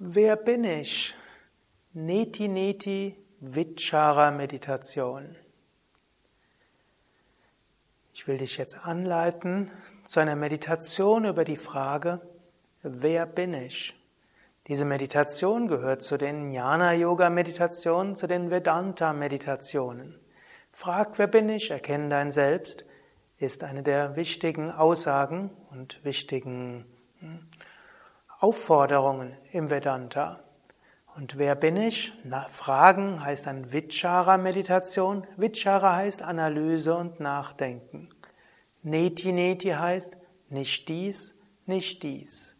Wer bin ich? Neti Neti Vichara Meditation. Ich will dich jetzt anleiten zu einer Meditation über die Frage, wer bin ich? Diese Meditation gehört zu den Jnana-Yoga-Meditationen, zu den Vedanta-Meditationen. Frag, wer bin ich? Erkenne dein Selbst ist eine der wichtigen Aussagen und wichtigen hm, Aufforderungen im Vedanta. Und wer bin ich? Na, Fragen heißt dann Vichara-Meditation. Vichara heißt Analyse und Nachdenken. Neti Neti heißt nicht dies, nicht dies.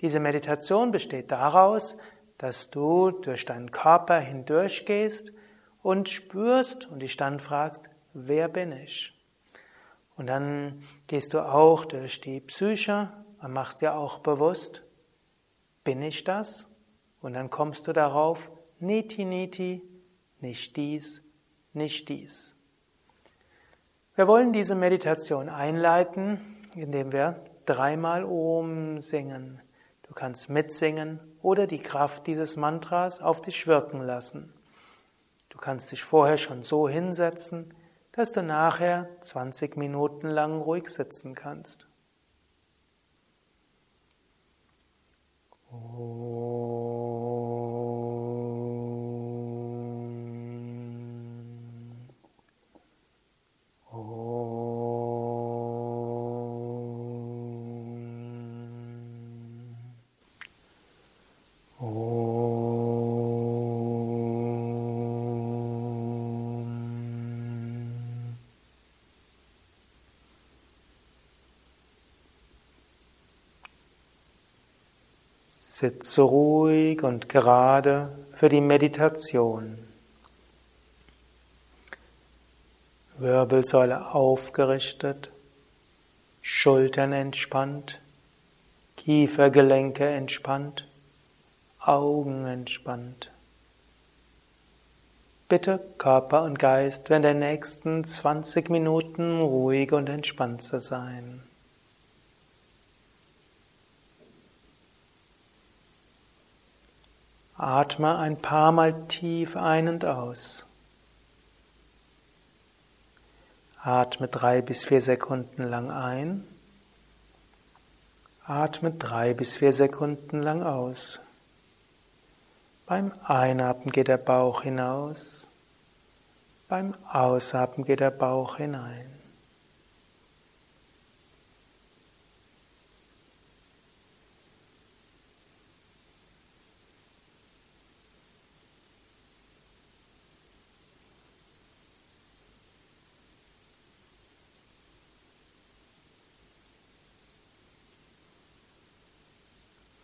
Diese Meditation besteht daraus, dass du durch deinen Körper hindurchgehst und spürst und dich dann fragst, wer bin ich? Und dann gehst du auch durch die Psyche und machst dir auch bewusst, bin ich das? Und dann kommst du darauf, niti niti, nicht dies, nicht dies. Wir wollen diese Meditation einleiten, indem wir dreimal Om singen. Du kannst mitsingen oder die Kraft dieses Mantras auf dich wirken lassen. Du kannst dich vorher schon so hinsetzen, dass du nachher 20 Minuten lang ruhig sitzen kannst. Oh. Sitze ruhig und gerade für die Meditation. Wirbelsäule aufgerichtet, Schultern entspannt, Kiefergelenke entspannt, Augen entspannt. Bitte Körper und Geist während der nächsten 20 Minuten ruhig und entspannt zu sein. Atme ein paar Mal tief ein und aus. Atme drei bis vier Sekunden lang ein. Atme drei bis vier Sekunden lang aus. Beim Einatmen geht der Bauch hinaus. Beim Ausatmen geht der Bauch hinein.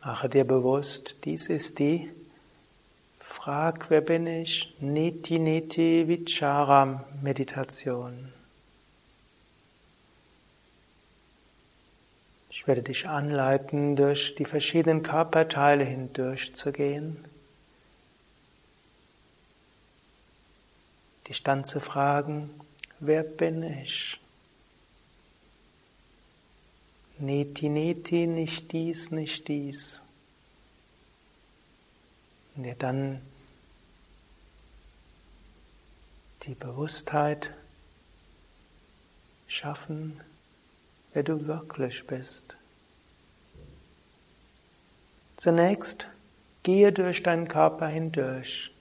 Mache dir bewusst, dies ist die Frag, wer bin ich? Niti Niti Vichara Meditation. Ich werde dich anleiten, durch die verschiedenen Körperteile hindurchzugehen. Dich dann zu fragen, wer bin ich? Neti, neti, nicht dies, nicht dies. Und dir dann die Bewusstheit schaffen, wer du wirklich bist. Zunächst gehe durch deinen Körper hindurch.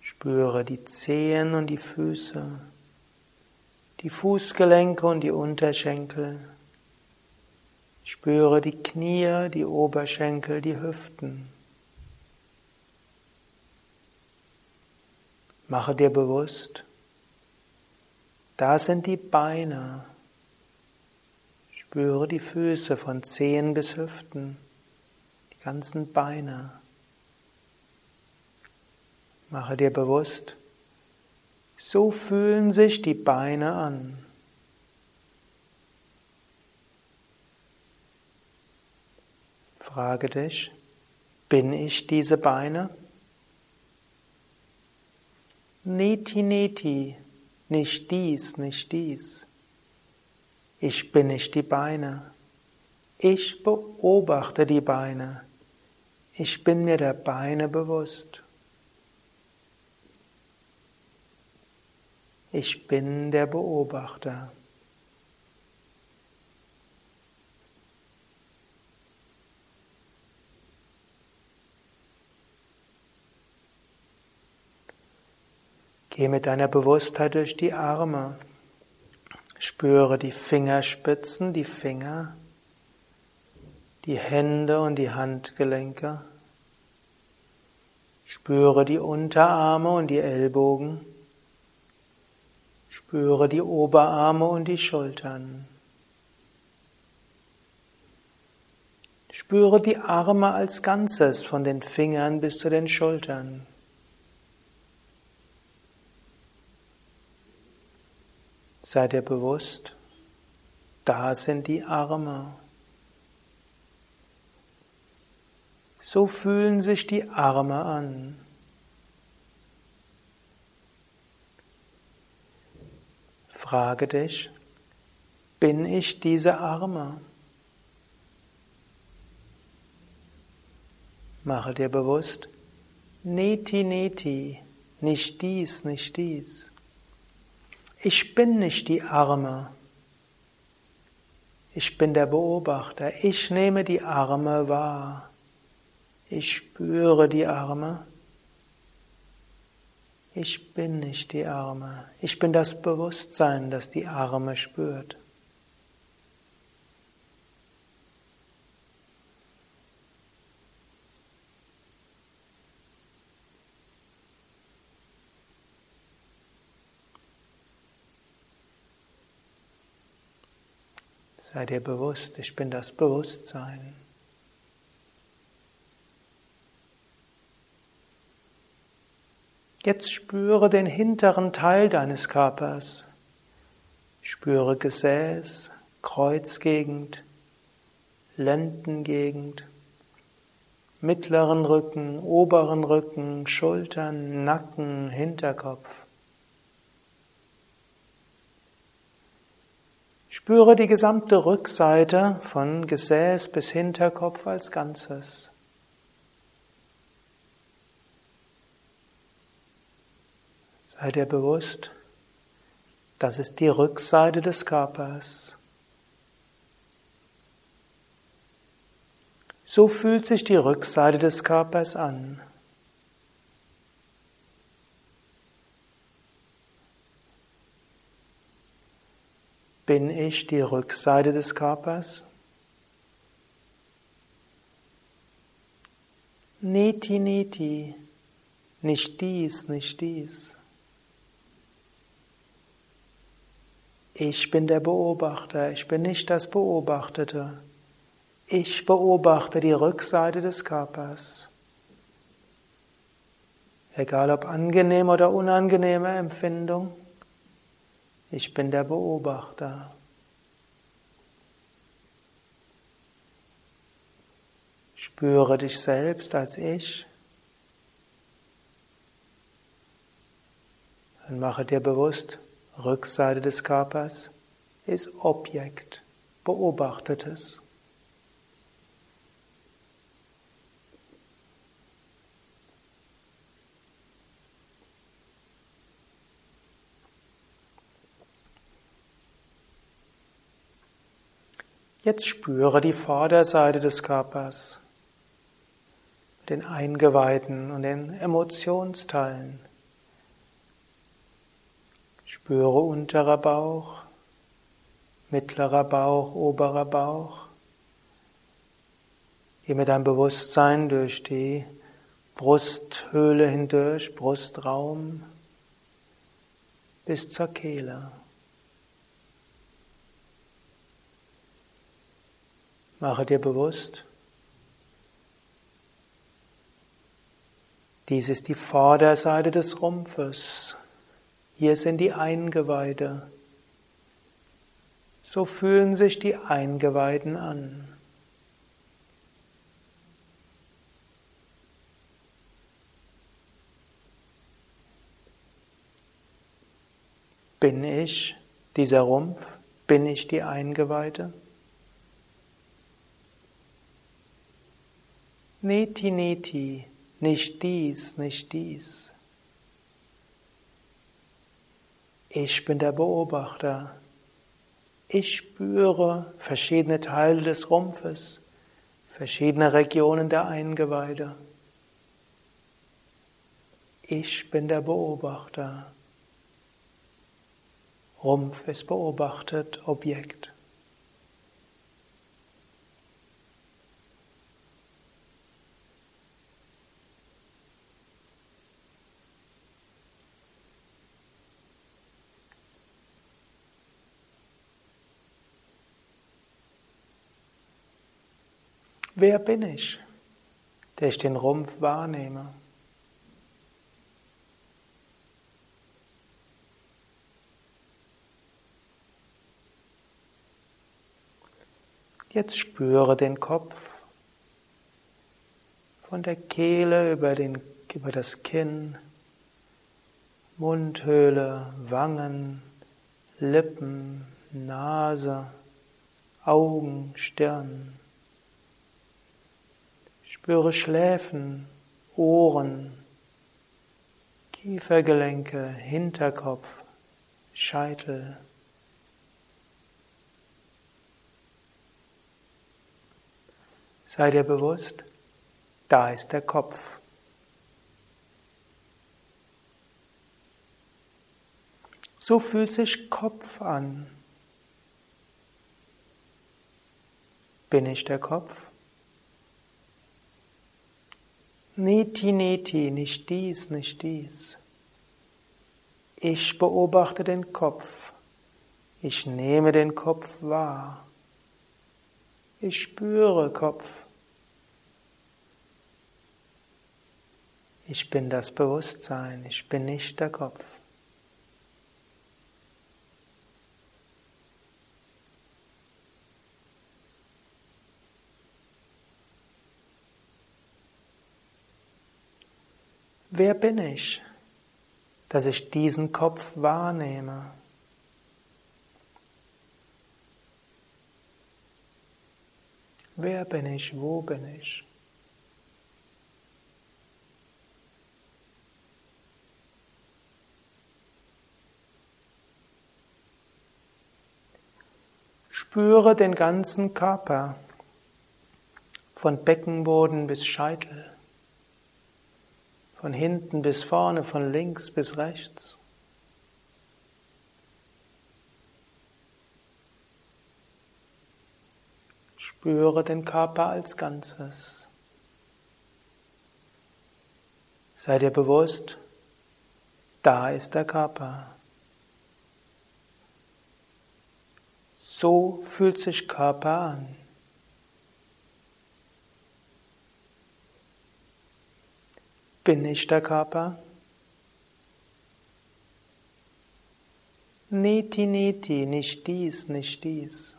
Spüre die Zehen und die Füße, die Fußgelenke und die Unterschenkel. Spüre die Knie, die Oberschenkel, die Hüften. Mache dir bewusst, da sind die Beine. Spüre die Füße von Zehen bis Hüften, die ganzen Beine. Mache dir bewusst, so fühlen sich die Beine an. Frage dich, bin ich diese Beine? Neti, neti, nicht dies, nicht dies. Ich bin nicht die Beine. Ich beobachte die Beine. Ich bin mir der Beine bewusst. Ich bin der Beobachter. Geh mit deiner Bewusstheit durch die Arme. Spüre die Fingerspitzen, die Finger, die Hände und die Handgelenke. Spüre die Unterarme und die Ellbogen. Spüre die Oberarme und die Schultern. Spüre die Arme als Ganzes von den Fingern bis zu den Schultern. Sei dir bewusst, da sind die Arme. So fühlen sich die Arme an. Frage dich, bin ich diese Arme? Mache dir bewusst, neti neti, nicht dies, nicht dies. Ich bin nicht die Arme. Ich bin der Beobachter. Ich nehme die Arme wahr. Ich spüre die Arme. Ich bin nicht die Arme. Ich bin das Bewusstsein, das die Arme spürt. Sei dir bewusst, ich bin das Bewusstsein. Jetzt spüre den hinteren Teil deines Körpers. Spüre Gesäß, Kreuzgegend, Lendengegend, mittleren Rücken, oberen Rücken, Schultern, Nacken, Hinterkopf. Spüre die gesamte Rückseite von Gesäß bis Hinterkopf als Ganzes. Sei dir bewusst, das ist die Rückseite des Körpers. So fühlt sich die Rückseite des Körpers an. Bin ich die Rückseite des Körpers? Neti, neti, nicht dies, nicht dies. Ich bin der Beobachter, ich bin nicht das Beobachtete. Ich beobachte die Rückseite des Körpers. Egal ob angenehme oder unangenehme Empfindung. Ich bin der Beobachter. Spüre dich selbst als Ich. Dann mache dir bewusst, Rückseite des Körpers ist Objekt, Beobachtetes. Jetzt spüre die Vorderseite des Körpers, den Eingeweiden und den Emotionsteilen. Spüre unterer Bauch, mittlerer Bauch, oberer Bauch. Geh mit deinem Bewusstsein durch die Brusthöhle hindurch, Brustraum bis zur Kehle. Mache dir bewusst, dies ist die Vorderseite des Rumpfes. Hier sind die Eingeweide. So fühlen sich die Eingeweiden an. Bin ich dieser Rumpf? Bin ich die Eingeweide? Neti, neti, nicht dies, nicht dies. Ich bin der Beobachter. Ich spüre verschiedene Teile des Rumpfes, verschiedene Regionen der Eingeweide. Ich bin der Beobachter. Rumpf ist beobachtet, Objekt. Wer bin ich, der ich den Rumpf wahrnehme? Jetzt spüre den Kopf von der Kehle über, den, über das Kinn, Mundhöhle, Wangen, Lippen, Nase, Augen, Stirn. Spüre Schläfen, Ohren, Kiefergelenke, Hinterkopf, Scheitel. Sei dir bewusst, da ist der Kopf. So fühlt sich Kopf an. Bin ich der Kopf? Niti, niti, nicht dies, nicht dies. Ich beobachte den Kopf. Ich nehme den Kopf wahr. Ich spüre Kopf. Ich bin das Bewusstsein, ich bin nicht der Kopf. Wer bin ich, dass ich diesen Kopf wahrnehme? Wer bin ich? Wo bin ich? Spüre den ganzen Körper, von Beckenboden bis Scheitel. Von hinten bis vorne, von links bis rechts. Spüre den Körper als Ganzes. Sei dir bewusst, da ist der Körper. So fühlt sich Körper an. Bin ich der Körper? Niti, niti, nicht dies, nicht dies.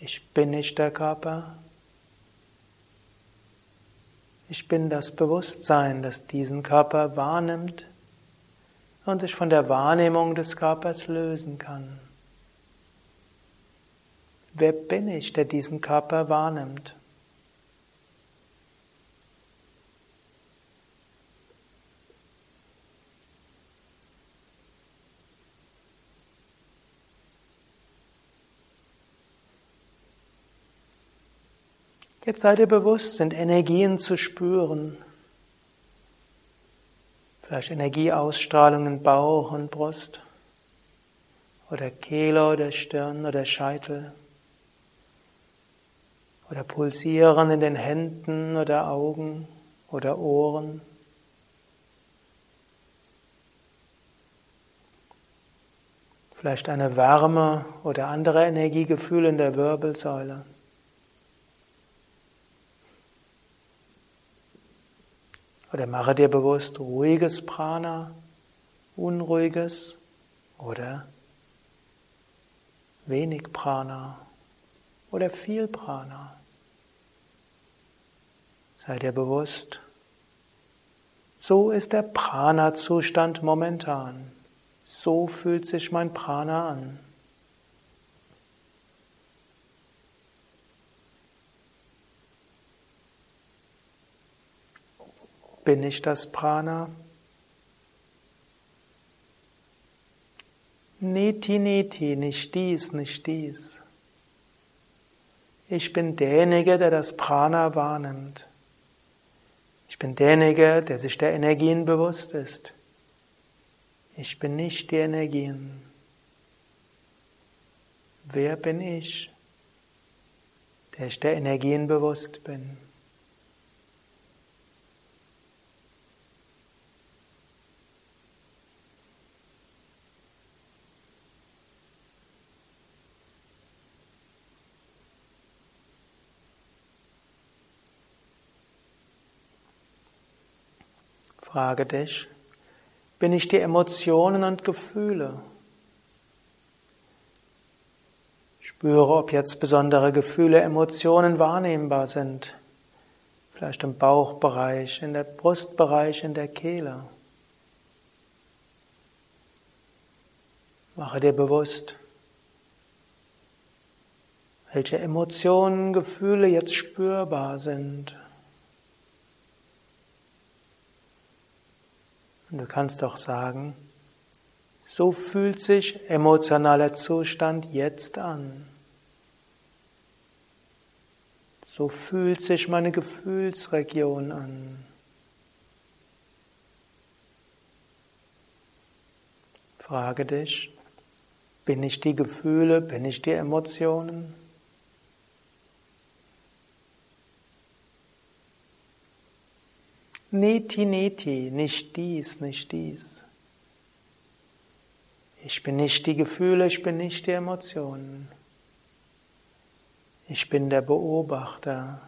Ich bin nicht der Körper. Ich bin das Bewusstsein, das diesen Körper wahrnimmt und sich von der Wahrnehmung des Körpers lösen kann. Wer bin ich, der diesen Körper wahrnimmt? Jetzt sei dir bewusst, sind Energien zu spüren. Vielleicht Energieausstrahlung in Bauch und Brust oder Kehle oder Stirn oder Scheitel oder Pulsieren in den Händen oder Augen oder Ohren. Vielleicht eine Wärme oder andere Energiegefühle in der Wirbelsäule. Oder mache dir bewusst ruhiges Prana, unruhiges oder wenig Prana oder viel Prana. Sei dir bewusst, so ist der Prana-Zustand momentan. So fühlt sich mein Prana an. Bin ich das Prana? Niti, niti, nicht dies, nicht dies. Ich bin derjenige, der das Prana wahrnimmt. Ich bin derjenige, der sich der Energien bewusst ist. Ich bin nicht die Energien. Wer bin ich, der ich der Energien bewusst bin? Frage dich, bin ich die Emotionen und Gefühle? Spüre, ob jetzt besondere Gefühle, Emotionen wahrnehmbar sind. Vielleicht im Bauchbereich, in der Brustbereich, in der Kehle. Mache dir bewusst, welche Emotionen, Gefühle jetzt spürbar sind. Und du kannst auch sagen, so fühlt sich emotionaler Zustand jetzt an. So fühlt sich meine Gefühlsregion an. Frage dich, bin ich die Gefühle, bin ich die Emotionen? Neti, neti, nicht dies, nicht dies. Ich bin nicht die Gefühle, ich bin nicht die Emotionen. Ich bin der Beobachter.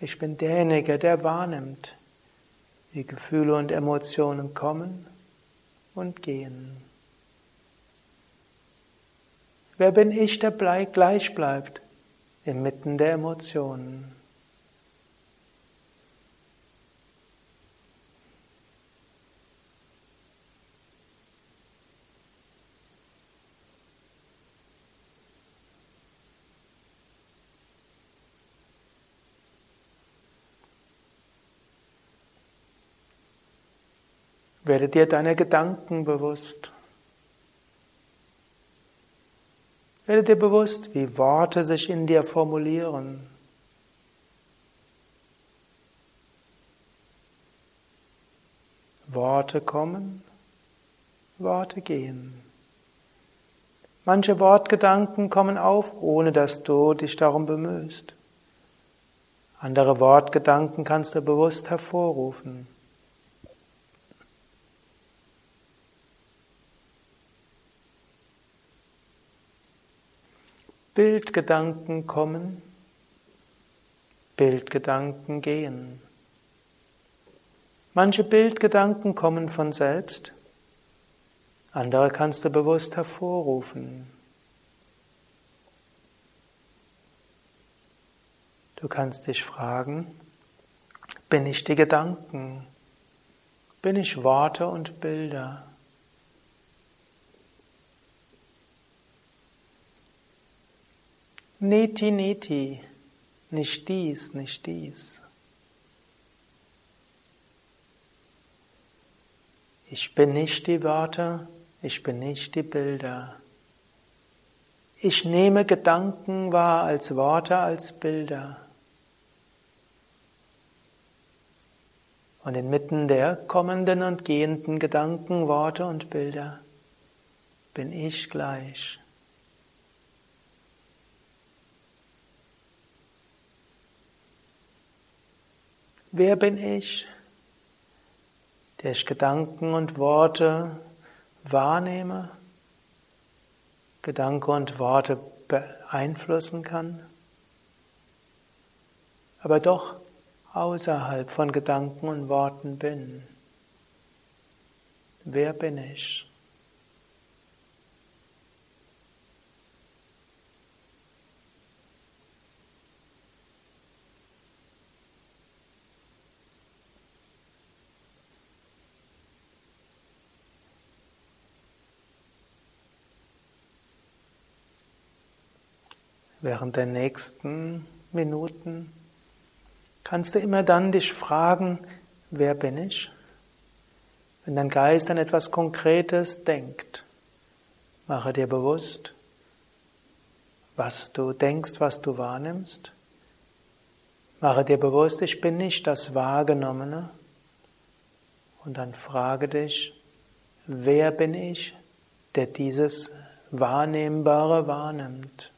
Ich bin derjenige, der wahrnimmt, wie Gefühle und Emotionen kommen und gehen. Wer bin ich, der gleich bleibt inmitten der Emotionen? Werde dir deiner Gedanken bewusst. Werde dir bewusst, wie Worte sich in dir formulieren. Worte kommen, Worte gehen. Manche Wortgedanken kommen auf, ohne dass du dich darum bemühst. Andere Wortgedanken kannst du bewusst hervorrufen. Bildgedanken kommen, Bildgedanken gehen. Manche Bildgedanken kommen von selbst, andere kannst du bewusst hervorrufen. Du kannst dich fragen, bin ich die Gedanken? Bin ich Worte und Bilder? Neti, neti, nicht dies, nicht dies. Ich bin nicht die Worte, ich bin nicht die Bilder. Ich nehme Gedanken wahr als Worte, als Bilder. Und inmitten der kommenden und gehenden Gedanken, Worte und Bilder bin ich gleich. Wer bin ich, der ich Gedanken und Worte wahrnehme, Gedanken und Worte beeinflussen kann, aber doch außerhalb von Gedanken und Worten bin? Wer bin ich? Während der nächsten Minuten kannst du immer dann dich fragen, wer bin ich? Wenn dein Geist an etwas Konkretes denkt, mache dir bewusst, was du denkst, was du wahrnimmst. Mache dir bewusst, ich bin nicht das Wahrgenommene. Und dann frage dich, wer bin ich, der dieses Wahrnehmbare wahrnimmt?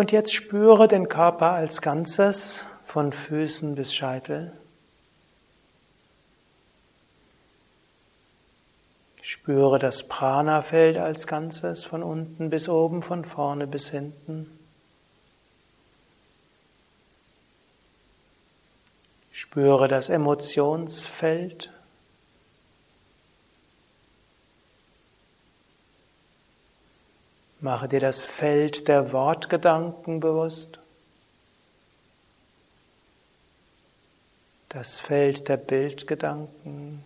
Und jetzt spüre den Körper als Ganzes von Füßen bis Scheitel. Spüre das Prana-Feld als Ganzes von unten bis oben, von vorne bis hinten. Spüre das Emotionsfeld. Mache dir das Feld der Wortgedanken bewusst. Das Feld der Bildgedanken.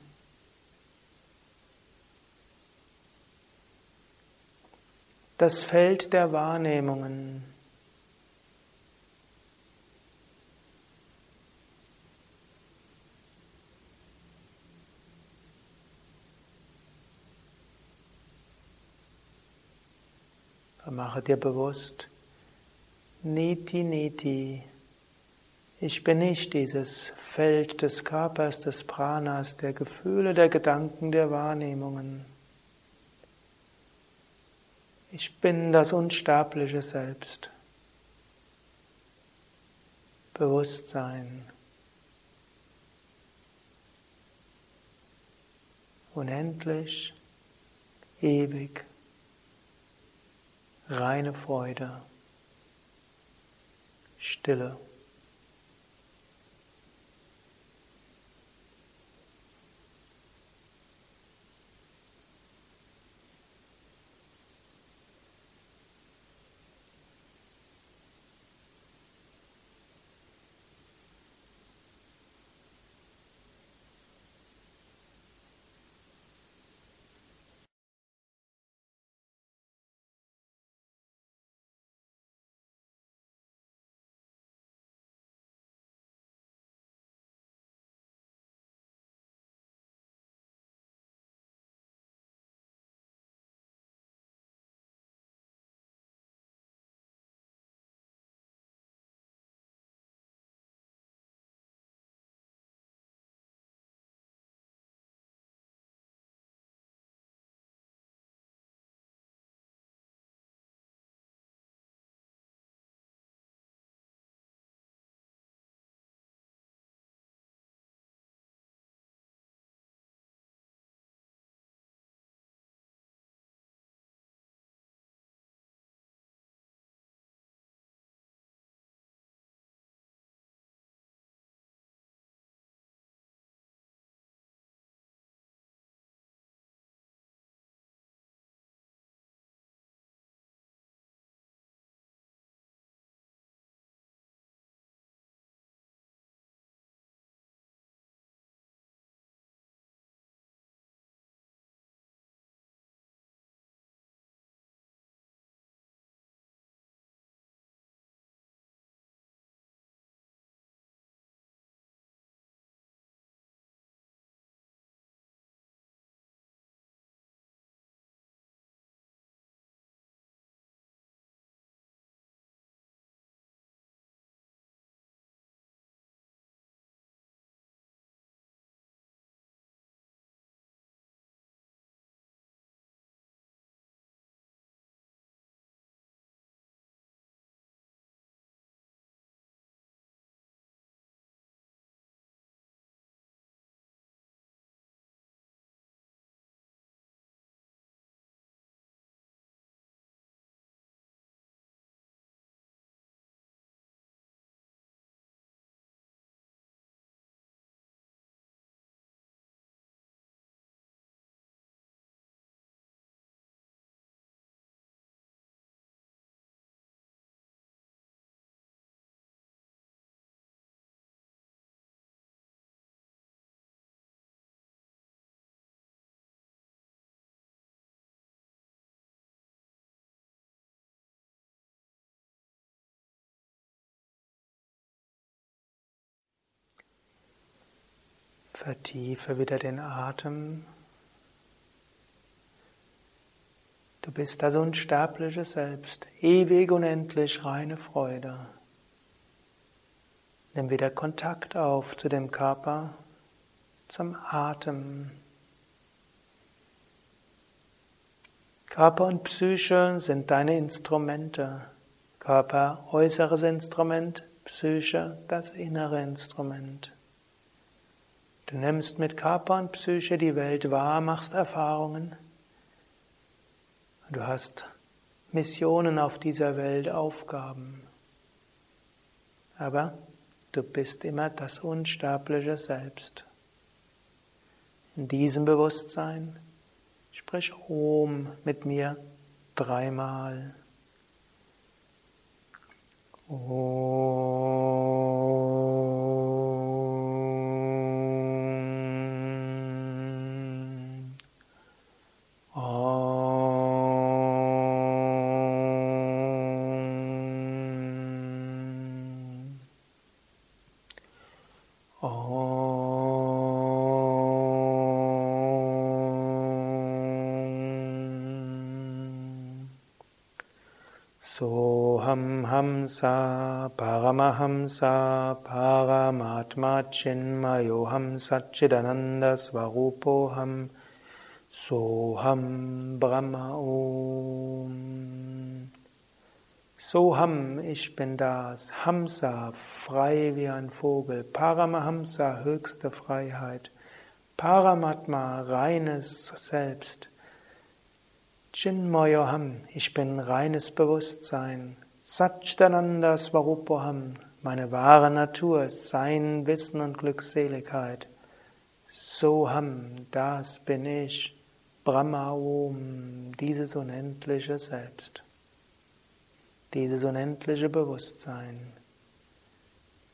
das Feld der Wahrnehmungen. Mache dir bewusst, Niti Niti, ich bin nicht dieses Feld des Körpers, des Pranas, der Gefühle, der Gedanken, der Wahrnehmungen. Ich bin das unsterbliche Selbst. Bewusstsein. Unendlich, ewig, reine Freude, Stille. Vertiefe wieder den Atem. Du bist das unsterbliche Selbst, ewig unendlich reine Freude. Nimm wieder Kontakt auf zu dem Körper, zum Atem. Körper und Psyche sind deine Instrumente. Körper äußeres Instrument, Psyche das innere Instrument. Du nimmst mit Körper und Psyche die Welt wahr, machst Erfahrungen. Du hast Missionen auf dieser Welt, Aufgaben. Aber du bist immer das unsterbliche Selbst. In diesem Bewusstsein sprich Om mit mir dreimal. Om. Soham Hamsa Paramahamsa Paramatma Chinmayoham Satchidananda Svarupoham Soham Brahma Om Soham, ich bin das, Hamsa, frei wie ein Vogel, Paramahamsa, höchste Freiheit, Paramatma, reines Selbst, Chinmoyoham, ich bin reines Bewusstsein. Satchitananda Svarupoham, meine wahre Natur, Sein, Wissen und Glückseligkeit. Soham, das bin ich. Brahma Om, dieses unendliche Selbst. Dieses unendliche Bewusstsein.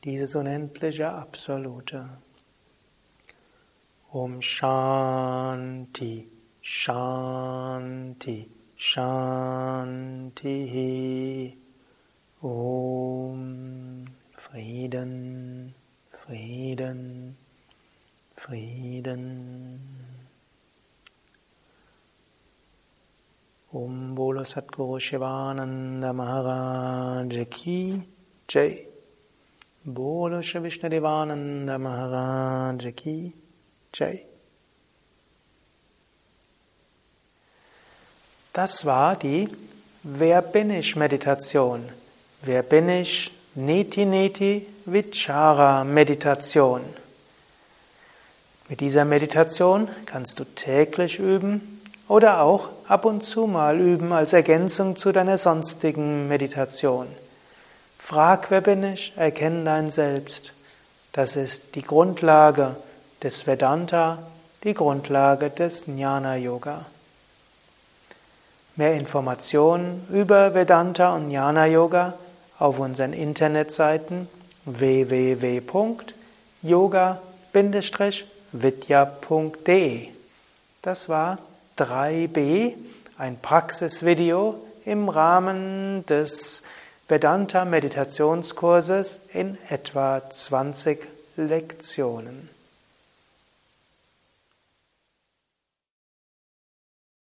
Dieses unendliche Absolute. Om Shanti. Shanti, Shanti, Om, Frieden, Frieden, Frieden. Om Bolo Satguru Shivananda Maharaj Ki Jai. Bolo Shri Vishnadevananda Maharaj Ki Jai. Das war die Wer bin ich Meditation. Wer bin ich Neti Neti Vichara Meditation. Mit dieser Meditation kannst du täglich üben oder auch ab und zu mal üben als Ergänzung zu deiner sonstigen Meditation. Frag, wer bin ich? Erkenne dein Selbst. Das ist die Grundlage des Vedanta, die Grundlage des Jnana Yoga. Mehr Informationen über Vedanta und Jnana Yoga auf unseren Internetseiten www.yoga-vidya.de. Das war 3b, ein Praxisvideo im Rahmen des Vedanta Meditationskurses in etwa 20 Lektionen.